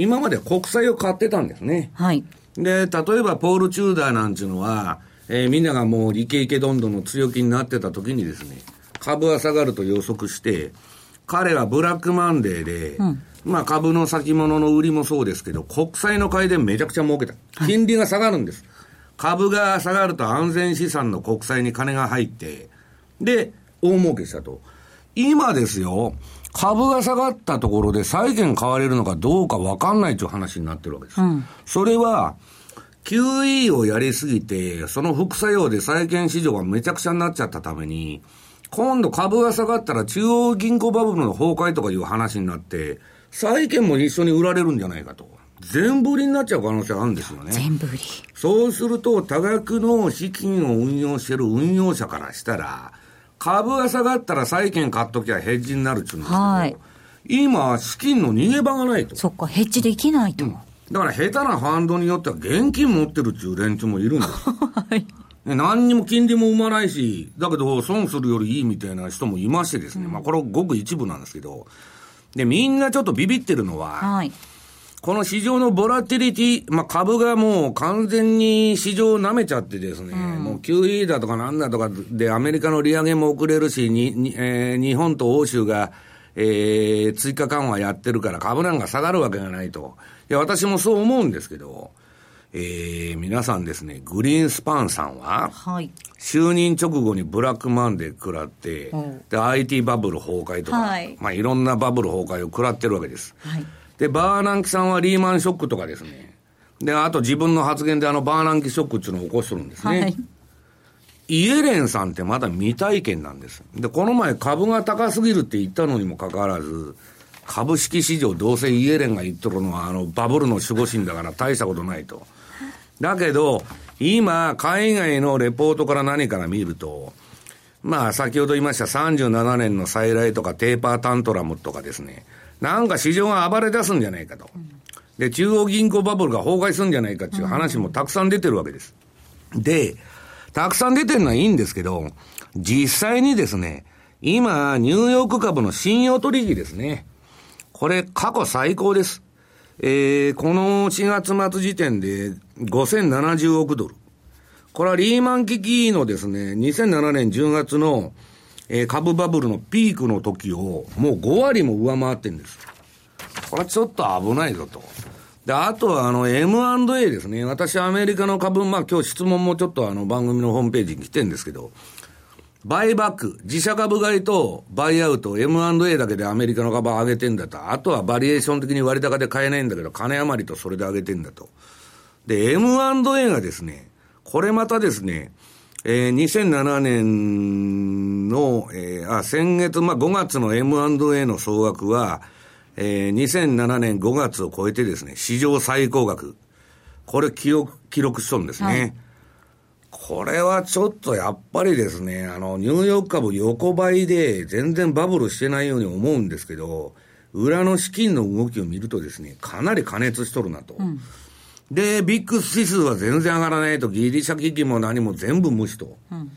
今まで国債を買ってたんですね。はい。で、例えばポール・チューダーなんていうのは、えー、みんながもうイケイケどんどんの強気になってた時にですね、株は下がると予測して、彼はブラックマンデーで、うん、まあ株の先物の売りもそうですけど、国債の買いでめちゃくちゃ儲けた。金利が下がるんです。はい、株が下がると安全資産の国債に金が入って、で、大儲けしたと。今ですよ、株が下がったところで債券買われるのかどうか分かんないという話になってるわけです。うん、それは、QE をやりすぎて、その副作用で債券市場がめちゃくちゃになっちゃったために、今度株が下がったら中央銀行バブルの崩壊とかいう話になって、債券も一緒に売られるんじゃないかと。全部売りになっちゃう可能性あるんですよね。全部売り。そうすると、多額の資金を運用してる運用者からしたら、株が下がったら債券買っときゃヘッジになるっつうんですけど、はい、今、資金の逃げ場がないと。そっか、ヘッジできないと。うん、だから下手なファンドによっては現金持ってるっていう連中もいるんです。(laughs) はい。何にも金利も生まないし、だけど損するよりいいみたいな人もいましてですね、うん、まあこれはごく一部なんですけど、で、みんなちょっとビビってるのは、はい、この市場のボラティリティ、まあ、株がもう完全に市場を舐めちゃってですね、うん、もう QE だとかなんだとかでアメリカの利上げも遅れるし、ににえー、日本と欧州が、えー、追加緩和やってるから株なんか下がるわけがないと。いや、私もそう思うんですけど、えー、皆さんですね、グリーンスパンさんは、はい、就任直後にブラックマンデー食らって、う。ん、で、IT バブル崩壊とか、はい、まあいろんなバブル崩壊を食らってるわけです。はいで、バーナンキさんはリーマンショックとかですね。で、あと自分の発言であのバーナンキショックっていうのを起こしてるんですね。はい、イエレンさんってまだ未体験なんです。で、この前株が高すぎるって言ったのにもかかわらず、株式市場どうせイエレンが言っとるのはあのバブルの守護神だから大したことないと。だけど、今、海外のレポートから何から見ると、まあ、先ほど言いました37年の再来とかテーパータントラムとかですね、なんか市場が暴れ出すんじゃないかと。で、中央銀行バブルが崩壊するんじゃないかっていう話もたくさん出てるわけです。で、たくさん出てるのはいいんですけど、実際にですね、今、ニューヨーク株の信用取引ですね。これ、過去最高です。えー、この4月末時点で5070億ドル。これはリーマン危機のですね、2007年10月の、えー、株バブルのピークの時をもう5割も上回ってるんです。これはちょっと危ないぞと。で、あとはあの M&A ですね。私アメリカの株、まあ今日質問もちょっとあの番組のホームページに来てるんですけど、バイバック、自社株買いとバイアウト、M&A だけでアメリカの株上げてんだと。あとはバリエーション的に割高で買えないんだけど、金余りとそれで上げてんだと。で、M&A がですね、これまたですね、えー、2007年の、えー、あ、先月、まあ、5月の M&A の総額は、えー、2007年5月を超えてですね、史上最高額。これ記録、記録しとるんですね。はいこれはちょっとやっぱりですね、あの、ニューヨーク株横ばいで全然バブルしてないように思うんですけど、裏の資金の動きを見るとですね、かなり加熱しとるなと。うん、で、ビッグ指数は全然上がらないと、ギリシャ危機も何も全部無視と。うん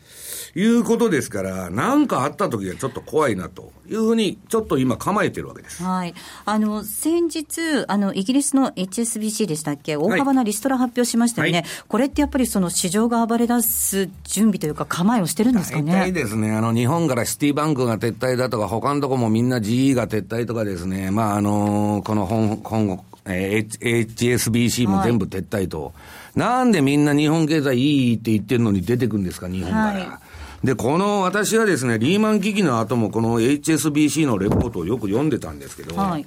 いうことですから、何かあった時はちょっと怖いなというふうに、ちょっと今、構えてるわけです。はい。あの、先日、あの、イギリスの HSBC でしたっけ、大幅なリストラ発表しましたよね。はい、これってやっぱりその市場が暴れ出す準備というか、構えをしてるんですかね？大体ですね、あの、日本からシティバンクが撤退だとか、他のとこもみんな GE が撤退とかですね、まあ、あの、この本、今後、えー、HSBC も全部撤退と、はい、なんでみんな日本経済いいって言ってるのに出てくるんですか、日本から。はい。で、この私はですね、リーマン危機の後もこの HSBC のレポートをよく読んでたんですけど、はい、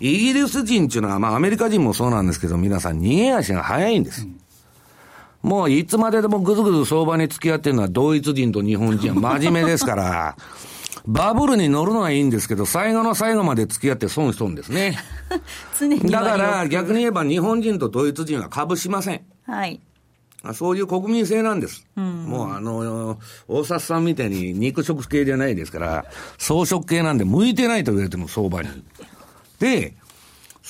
イギリス人っていうのは、まあアメリカ人もそうなんですけど、皆さん逃げ足が早いんです。うん。もういつまででもぐずぐず相場に付き合ってるのはドイツ人と日本人は真面目ですから、(laughs) バブルに乗るのはいいんですけど、最後の最後まで付き合って損しとんですね。(laughs) だから逆に言えば日本人とドイツ人は株しません。はい。そういう国民性なんです。うん、もうあの、大札さんみたいに肉食系じゃないですから、草食系なんで向いてないと言われても相場に。で、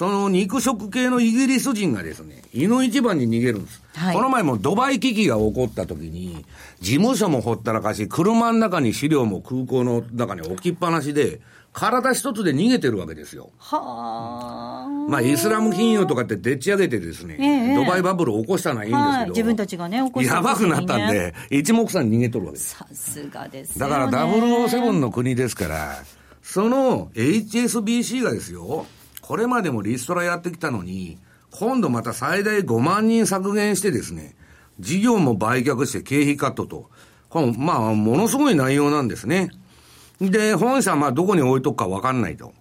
その肉食系のイギリス人がですね、胃の一番に逃げるんです。はい、この前もドバイ危機が起こった時に、事務所もほったらかし、車の中に資料も空港の中に置きっぱなしで、体一つで逃げてるわけですよ。はあ。まあ、イスラム金融とかってでっち上げてですね、えドバイバブルを起こしたのはいいんですけど、はい、自分たちがね、起こした、ね、やばくなったんで、一目散に逃げとるわけです。さすがです、ね、だから007の国ですから、その HSBC がですよ、これまでもリストラやってきたのに、今度また最大5万人削減してですね、事業も売却して経費カットと、このまあ、ものすごい内容なんですね。で、本社はまあどこに置いとくかわかんないと。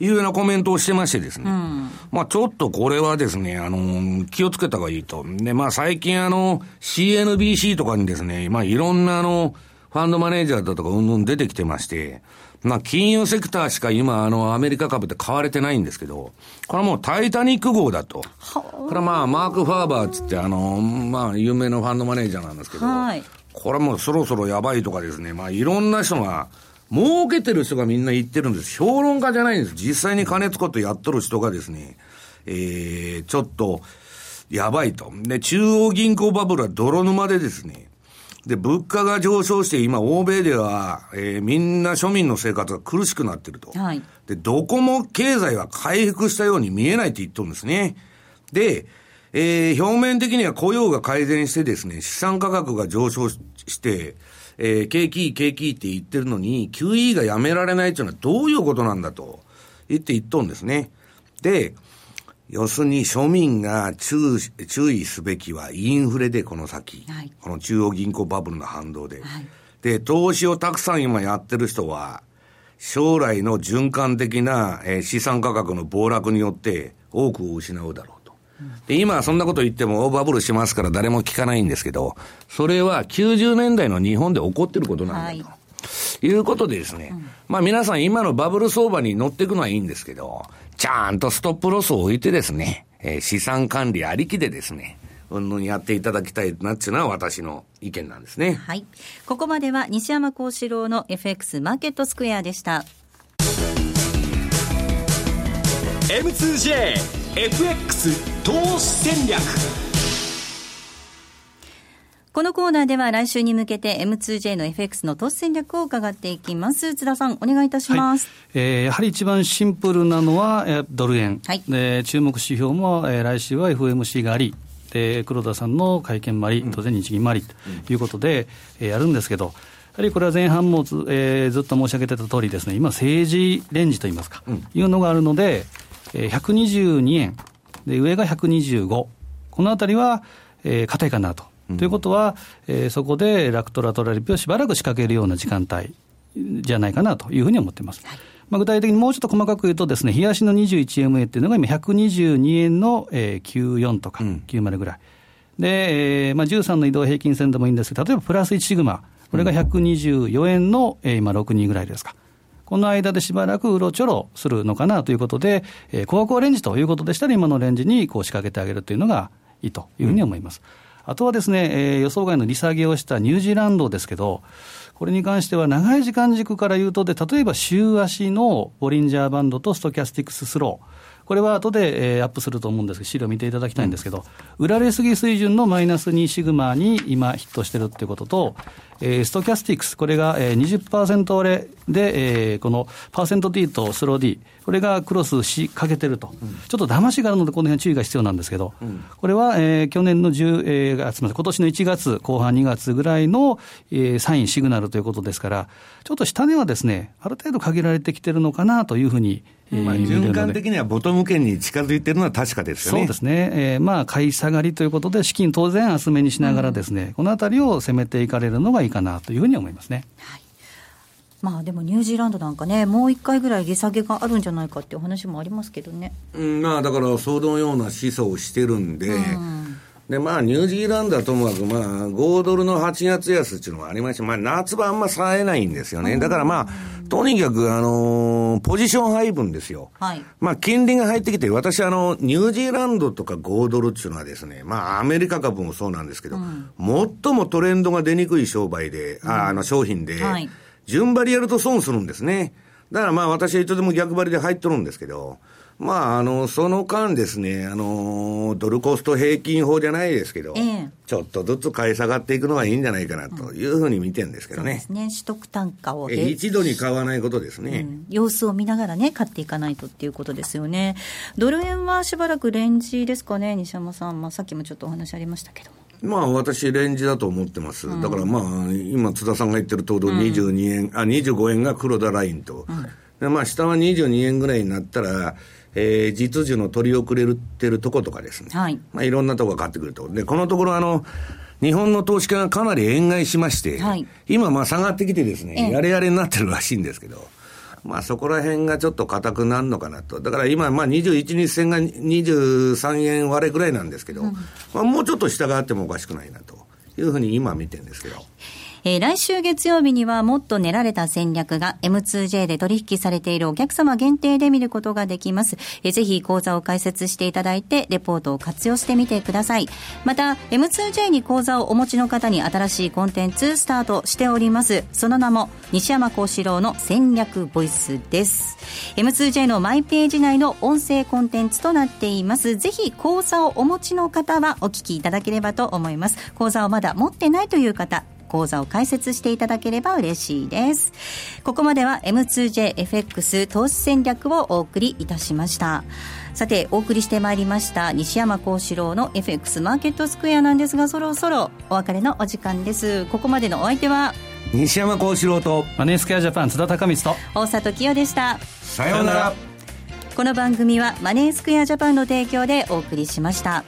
いうようなコメントをしてましてですね。うん、まあちょっとこれはですね、あの、気をつけた方がいいと。で、まあ最近あの、CNBC とかにですね、まあいろんなあの、ファンドマネージャーだとかうんうん出てきてまして、まあ金融セクターしか今あのアメリカ株って買われてないんですけど、これはもうタイタニック号だと。これはまあマーク・ファーバーつってあの、まあ有名なファンドマネージャーなんですけど、はい、これもうそろそろやばいとかですね、まあいろんな人が、儲けてる人がみんな言ってるんです。評論家じゃないんです。実際に金使ってやっとる人がですね、えー、ちょっと、やばいと。で、中央銀行バブルは泥沼でですね、で、物価が上昇して今、欧米では、えー、みんな庶民の生活が苦しくなってると。はい。で、どこも経済は回復したように見えないって言っとるんですね。で、えー、表面的には雇用が改善してですね、資産価格が上昇して、えー、景気いい景気いいって言ってるのに、QE がやめられないっていうのはどういうことなんだと言って言っとんですね。で、要するに庶民が注注意すべきはインフレでこの先、はい、この中央銀行バブルの反動で、はい、で、投資をたくさん今やってる人は、将来の循環的な、えー、資産価格の暴落によって多くを失うだろう。で、今そんなこと言っても大バブルしますから誰も聞かないんですけど、それは90年代の日本で起こってることなんだと。はい、いうことでですね、うん、まあ皆さん今のバブル相場に乗っていくのはいいんですけど、ちゃんとストップロスを置いてですね、えー、資産管理ありきでですね、うんぬんやっていただきたいなっていうのは私の意見なんですね。はい。ここまでは西山幸四郎の FX マーケットスクエアでした。M2JFX 投資戦略このコーナーでは来週に向けて M2J の FX の投資戦略を伺っていきます。津田さん、お願いいたします。はい、えー、やはり一番シンプルなのは、えー、ドル円。はい、で注目指標も、えー、来週は FMC があり、で黒田さんの会見もあり、当然日銀もありということで、えー、やるんですけど、やはりこれは前半もず,、えー、ずっと申し上げてた通りですね、今、政治レンジといいますか、うん、いうのがあるので、えー、122円、で上が125、このあたりは、えー、硬いかなと。うん、ということは、えー、そこでラクトラトラリピをしばらく仕掛けるような時間帯じゃないかなというふうに思っています。はいまあ、具体的にもうちょっと細かく言うとですね、冷やしの 21MA っていうのが今122円の、えー、94とか90ぐらい。うん、で、えー、まあ、13の移動平均線でもいいんですけど、例えばプラス1シグマ、これが124円の、えー、今62ぐらいですか。この間でしばらくうろちょろするのかなということで、えー、高校レンジということでしたら、今のレンジにこう仕掛けてあげるというのがいいというふうに思います。うん、あとはですね、えー、予想外の利下げをしたニュージーランドですけど、これに関しては長い時間軸から言うとで、例えば週足のボリンジャーバンドとストキャスティックススロー。これは後で、えー、アップすると思うんですけど、資料見ていただきたいんですけど、売られすぎ水準のマイナス2シグマに今ヒットしてるっていうことと、えー、ストキャスティックス、これが、えー、20%割れで、えー、このパーセント D とスロー D、これがクロスしかけてると、うん、ちょっと騙しがあるので、この辺注意が必要なんですけど、うん、これは、えー、去年の10、えー、すみません、今年の1月、後半2月ぐらいの、えー、サイン、シグナルということですから、ちょっと下値はですね、ある程度限られてきてるのかなというふうに、まあ、循環的にはボトム圏に近づいてるのは確かですよね。そうですね。えー、まあ、買い下がりということで、資金当然厚めにしながらですね、うん、このあたりを攻めていかれるのがいいかなというふうに思いますね。はいまあでもニュージーランドなんかね、もう一回ぐらい利下げがあるんじゃないかっていう話もありますけどね。うん、まあだからそのような思想をしてるんで、うんで、まあ、ニュージーランドはともかく、まあ、5ドルの8月安っていうのがありまして、まあ、夏場あんまさえないんですよね。だからまあ、とにかく、あのー、ポジション配分ですよ。はい。まあ、金利が入ってきて、私、あの、ニュージーランドとか5ドルっていうのはですね、まあ、アメリカ株もそうなんですけど、うん、最もトレンドが出にくい商売で、うん、ああの、商品で、はい、順張りやると損するんですね。だからまあ、私はいつでも逆張りで入っとるんですけど、まあ、あの、その間ですね、あの、ドルコスト平均法じゃないですけど、えー、ちょっとずつ買い下がっていくのがいいんじゃないかなというふうに見てるんですけどね。うん、そうですね。取得単価を。一度に買わないことですね、うん、様子を見ながらね、買っていかないとっていうことですよね。ドル円はしばらくレンジですかね、西山さん。まあ、さっきもちょっとお話ありましたけども。まあ、私、レンジだと思ってます。だからまあ、今、津田さんが言ってるとおり、22円、あ、25円が黒田ラインと。でまあ、下は22円ぐらいになったら、えー、実需の取り遅れてるとことかですね。はい。まあ、いろんなとこが変わってくると。で、このところ、あの、日本の投資家がかなり円買いしまして、はい、今、まあ、下がってきてですね、やれやれになってるらしいんですけど、まあ、そこら辺がちょっと硬くなるのかなと。だから今、まあ、21日線が23円割れぐらいなんですけど、うん、まあ、もうちょっと下があってもおかしくないなというふうに今見てるんですけど。えー、来週月曜日にはもっと練られた戦略が M2J で取引されているお客様限定で見ることができます。えー、ぜひ講座を開設していただいて、レポートを活用してみてください。また、M2J に講座をお持ちの方に新しいコンテンツスタートしております。その名も、西山幸四郎の戦略ボイスです。M2J のマイページ内の音声コンテンツとなっています。ぜひ講座をお持ちの方はお聞きいただければと思います。講座をまだ持ってないという方、講座を開設していただければ嬉しいです。ここまでは M2JFX 投資戦略をお送りいたしました。さて、お送りしてまいりました西山幸四郎の FX マーケットスクエアなんですが、そろそろお別れのお時間です。ここまでのお相手は、西山幸四郎とマネースクエアジャパン津田隆光と大里清でした。さようなら。この番組はマネースクエアジャパンの提供でお送りしました。